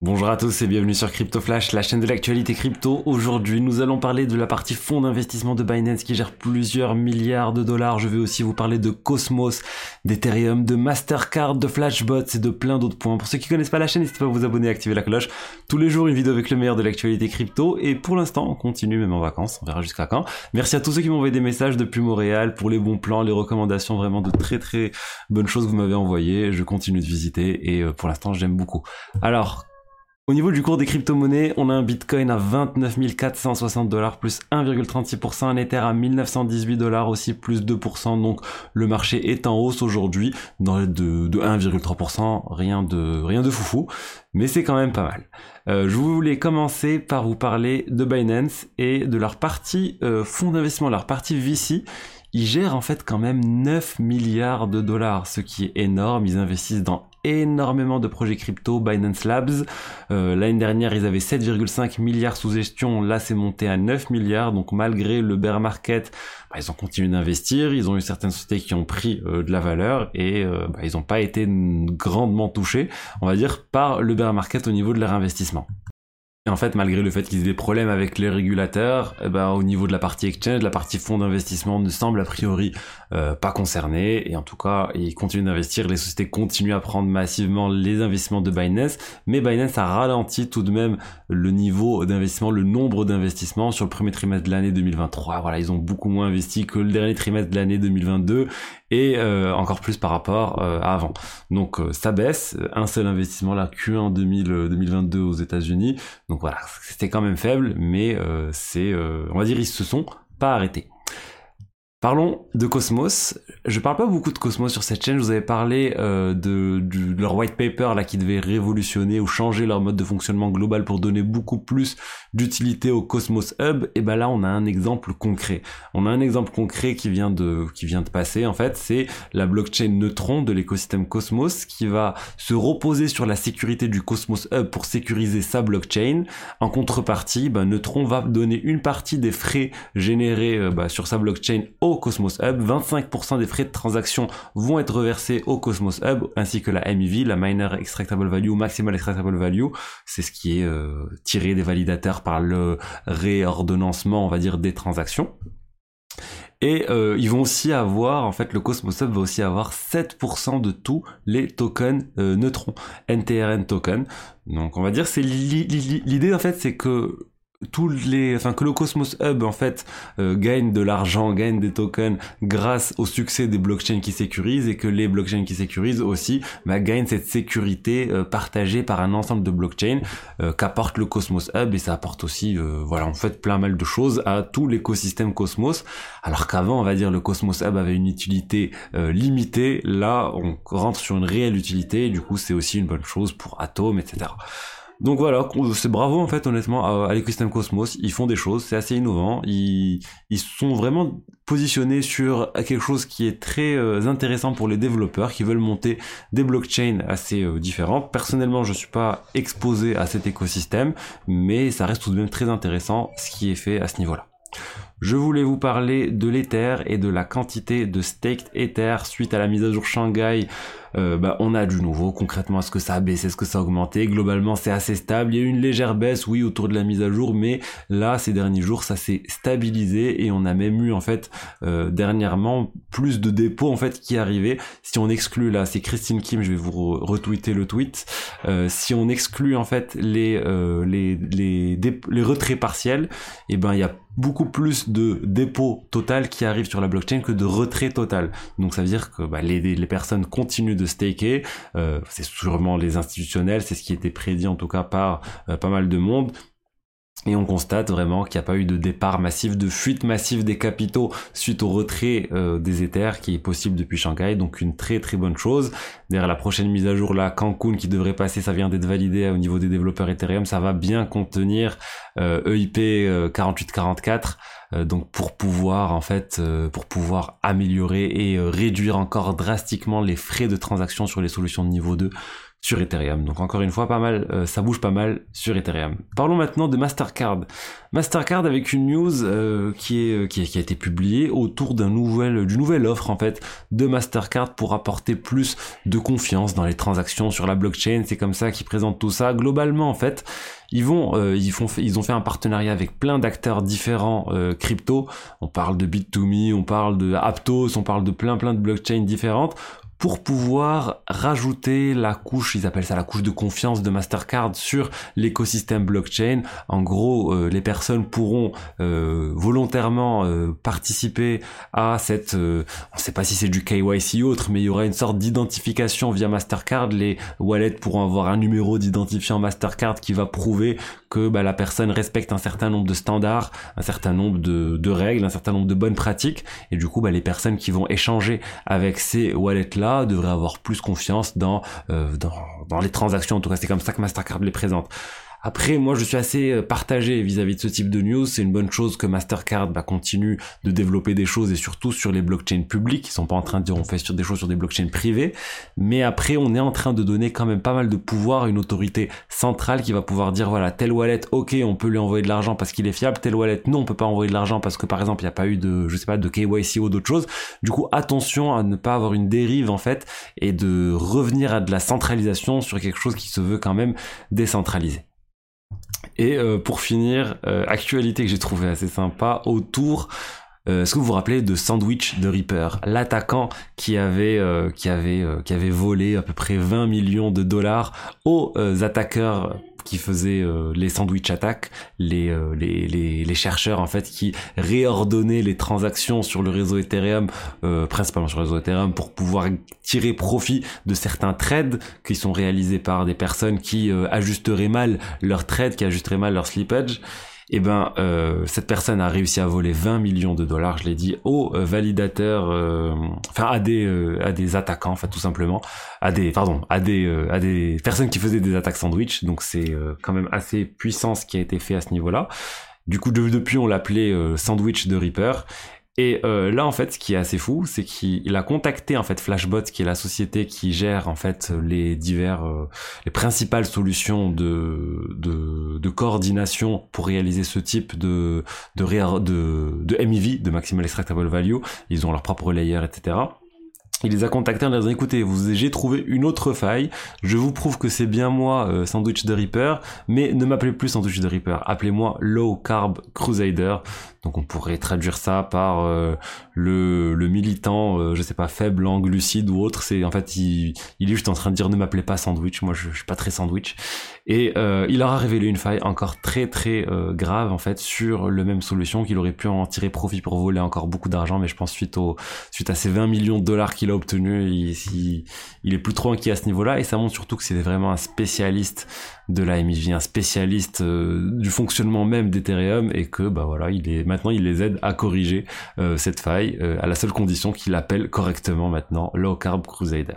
Bonjour à tous et bienvenue sur Crypto Flash, la chaîne de l'actualité crypto. Aujourd'hui, nous allons parler de la partie fonds d'investissement de Binance qui gère plusieurs milliards de dollars. Je vais aussi vous parler de Cosmos, d'Ethereum, de Mastercard, de Flashbots et de plein d'autres points. Pour ceux qui connaissent pas la chaîne, n'hésitez pas à vous abonner et activer la cloche. Tous les jours, une vidéo avec le meilleur de l'actualité crypto. Et pour l'instant, on continue même en vacances. On verra jusqu'à quand. Merci à tous ceux qui m'ont envoyé des messages depuis Montréal pour les bons plans, les recommandations, vraiment de très très bonnes choses que vous m'avez envoyées. Je continue de visiter et euh, pour l'instant, j'aime beaucoup. Alors, au niveau du cours des crypto-monnaies, on a un Bitcoin à 29 460 dollars plus 1,36%, un Ether à 1918 dollars aussi plus 2%. Donc le marché est en hausse aujourd'hui de, de 1,3%, rien de rien de foufou, mais c'est quand même pas mal. Euh, je voulais commencer par vous parler de Binance et de leur partie euh, fonds d'investissement, leur partie VC ils gèrent en fait quand même 9 milliards de dollars, ce qui est énorme. Ils investissent dans énormément de projets crypto, Binance Labs. Euh, l'année dernière, ils avaient 7,5 milliards sous gestion. Là, c'est monté à 9 milliards. Donc, malgré le bear market, bah, ils ont continué d'investir. Ils ont eu certaines sociétés qui ont pris euh, de la valeur et euh, bah, ils n'ont pas été grandement touchés, on va dire, par le bear market au niveau de leur investissement. Et en fait, malgré le fait qu'ils aient des problèmes avec les régulateurs, eh ben, au niveau de la partie exchange, la partie fonds d'investissement ne semble a priori euh, pas concernée. Et en tout cas, ils continuent d'investir. Les sociétés continuent à prendre massivement les investissements de Binance. Mais Binance a ralenti tout de même le niveau d'investissement, le nombre d'investissements sur le premier trimestre de l'année 2023. Voilà, ils ont beaucoup moins investi que le dernier trimestre de l'année 2022 et euh, encore plus par rapport euh, à avant. Donc ça baisse. Un seul investissement là, Q1 2022 aux États-Unis. Donc donc voilà, c'était quand même faible, mais euh, c'est, euh, on va dire, ils se sont pas arrêtés. Parlons de Cosmos. Je parle pas beaucoup de Cosmos sur cette chaîne. Je vous avais parlé euh, de, leur white paper là qui devait révolutionner ou changer leur mode de fonctionnement global pour donner beaucoup plus d'utilité au Cosmos Hub. Et ben là, on a un exemple concret. On a un exemple concret qui vient de passer. En fait, c'est la blockchain Neutron de l'écosystème Cosmos qui va se reposer sur la sécurité du Cosmos Hub pour sécuriser sa blockchain. En contrepartie, ben, Neutron va donner une partie des frais générés euh, bah, sur sa blockchain Cosmos Hub. 25% des frais de transaction vont être reversés au Cosmos Hub, ainsi que la MEV, la Miner Extractable Value, Maximal Extractable Value. C'est ce qui est euh, tiré des validateurs par le réordonnancement, on va dire, des transactions. Et euh, ils vont aussi avoir, en fait, le Cosmos Hub va aussi avoir 7% de tous les tokens euh, neutrons, NTRN token. Donc on va dire, c'est l'idée en fait, c'est que tous les, enfin que le Cosmos Hub en fait euh, gagne de l'argent, gagne des tokens grâce au succès des blockchains qui sécurisent et que les blockchains qui sécurisent aussi bah, gagnent cette sécurité euh, partagée par un ensemble de blockchains euh, qu'apporte le Cosmos Hub et ça apporte aussi voilà en fait plein mal de choses à tout l'écosystème Cosmos alors qu'avant on va dire le Cosmos Hub avait une utilité limitée là on rentre sur une réelle utilité et du coup c'est aussi une bonne chose pour Atom etc. Donc voilà, c'est bravo en fait honnêtement à, l'écosystème Cosmos, ils font des choses, c'est assez innovant, ils, sont vraiment positionnés sur quelque chose qui est très euh, intéressant pour les développeurs qui veulent monter des blockchains assez euh, différentes. Personnellement, je suis pas exposé à cet écosystème, mais ça reste tout de même très intéressant ce qui est fait à ce niveau-là. Je voulais vous parler de l'Ether et de la quantité de staked Ether suite à la mise à jour Shanghai. Euh, bah, on a du nouveau. Concrètement, est-ce que ça a baissé, est-ce que ça a augmenté? Globalement, c'est assez stable. Il y a eu une légère baisse, oui, autour de la mise à jour, mais là, ces derniers jours, ça s'est stabilisé et on a même eu en fait euh, dernièrement plus de dépôts en fait qui arrivaient. Si on exclut là, c'est Christine Kim, je vais vous retweeter le tweet. Euh, si on exclut en fait les les les, les retraits partiels, et eh ben il y a beaucoup plus de dépôts total qui arrivent sur la blockchain que de retrait total. Donc ça veut dire que bah, les, les, personnes continuent de staker. Euh, c'est sûrement les institutionnels, c'est ce qui était prédit en tout cas par euh, pas mal de monde. Et on constate vraiment qu'il n'y a pas eu de départ massif, de fuite massive des capitaux suite au retrait euh, des Ethers qui est possible depuis Shanghai. Donc une très très bonne chose. Derrière la prochaine mise à jour là, Cancun qui devrait passer, ça vient d'être validé au niveau des développeurs Ethereum, ça va bien contenir EIP euh, 4844. E euh, donc pour pouvoir en fait pour pouvoir améliorer et réduire encore drastiquement les frais de transaction sur les solutions de niveau 2 sur Ethereum. Donc encore une fois, pas mal, euh, ça bouge pas mal sur Ethereum. Parlons maintenant de Mastercard. Mastercard avec une news euh, qui, est, qui, qui, a été publiée autour d'un nouvel, d'une nouvelle offre en fait de Mastercard pour apporter plus de confiance dans les transactions sur la blockchain. C'est comme ça qu'ils présentent tout ça. Globalement en fait, ils vont, euh, ils font, ils ont fait un partenariat avec plein d'acteurs différents crypto. On parle de Bit2Me, on parle de Aptos, on parle de plein plein de blockchains différentes pour pouvoir rajouter la couche, ils appellent ça la couche de confiance de Mastercard sur l'écosystème blockchain. En gros, euh, les personnes pourront euh, volontairement euh, participer à cette, on ne sait pas si c'est du KYC ou autre, mais il y aura une sorte d'identification via Mastercard. Les wallets pourront avoir un numéro d'identifiant Mastercard qui va prouver que bah, la personne respecte un certain nombre de standards, un certain nombre de, de règles, un certain nombre de bonnes pratiques. Et du coup, bah, les personnes qui vont échanger avec ces wallets-là devrait avoir plus confiance dans, euh, dans, dans les transactions. En tout cas, c'est comme ça que Mastercard les présente. Après, moi, je suis assez euh, partagé vis-à-vis de ce type de news. C'est une bonne chose que Mastercard bah, continue de développer des choses et surtout sur les blockchains publics. Ils sont pas en train de dire on fait sur des choses sur des blockchains privées. Mais après, on est en train de donner quand même pas mal de pouvoir à une autorité centrale qui va pouvoir dire voilà, tel wallet, ok, on peut lui envoyer de l'argent parce qu'il est fiable. Tel wallet, non, on peut pas envoyer de l'argent parce que par exemple, il n'y a pas eu de, je sais pas, de KYC ou d'autres choses. Du coup, attention à ne pas avoir une dérive en fait et de revenir à de la centralisation sur quelque chose qui se veut quand même décentralisé. Et euh, pour finir, euh, actualité que j'ai trouvé assez sympa autour euh, est-ce que vous vous rappelez de Sandwich de Reaper, l'attaquant qui avait qui avait qui avait volé à peu près 20 millions de dollars aux attaqueurs qui faisaient euh, les sandwich attaques, les, euh, les, les, les, chercheurs en fait qui réordonnaient les transactions sur le réseau Ethereum, euh, principalement sur le réseau Ethereum, pour pouvoir tirer profit de certains trades qui sont réalisés par des personnes qui ajusteraient mal leurs trades, qui ajusteraient mal leur slippage eh ben euh, cette personne a réussi à voler 20 millions de dollars, je l'ai dit, aux euh, validateurs, euh, enfin à des euh, à des attaquants, enfin tout simplement, à des pardon, à des à des personnes qui faisaient des attaques sandwich. Donc c'est quand même assez puissant ce qui a été fait à ce niveau-là. Du coup, depuis, on l'appelait sandwich de Reaper. Et euh, là, en fait, ce qui est assez fou, c'est qu'il a contacté en fait Flashbot, qui est la société qui gère en fait les divers, euh, les principales solutions de, de, de coordination pour réaliser ce type de de, de, de MEV, de Maximal Extractable Value. Ils ont leur propre layer, etc il les a contactés en disant écoutez, vous j'ai trouvé une autre faille, je vous prouve que c'est bien moi euh, Sandwich de Reaper, mais ne m'appelez plus Sandwich de Reaper, appelez-moi Low Carb Crusader. Donc on pourrait traduire ça par euh, le, le, militant, euh, je sais pas, faible en glucides ou autre. C'est en fait il, il, est juste en train de dire ne m'appelez pas sandwich, moi je, je suis pas très sandwich. Et il leur a révélé une faille encore très très grave en fait sur le même solution qu'il aurait pu en tirer profit pour voler encore beaucoup d'argent, mais je pense suite au suite à ces 20 millions de dollars qu'il a obtenu, il, il, est plus trop inquiet à ce niveau-là et ça montre surtout que c'est vraiment un spécialiste de la MIV, un spécialiste euh, du fonctionnement même d'Ethereum et que bah voilà, il est maintenant il les aide à corriger euh, cette faille euh, à la seule condition qu'il appelle correctement maintenant Low Carb Crusader.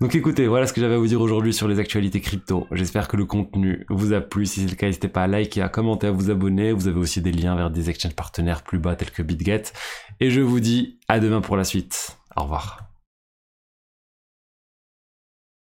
Donc écoutez, voilà ce que j'avais à vous dire aujourd'hui sur les actualités crypto. J'espère que le contenu vous a plu. Si c'est le cas, n'hésitez pas à liker, à commenter, à vous abonner. Vous avez aussi des liens vers des exchanges partenaires plus bas tels que BitGet. Et je vous dis à demain pour la suite. Au revoir.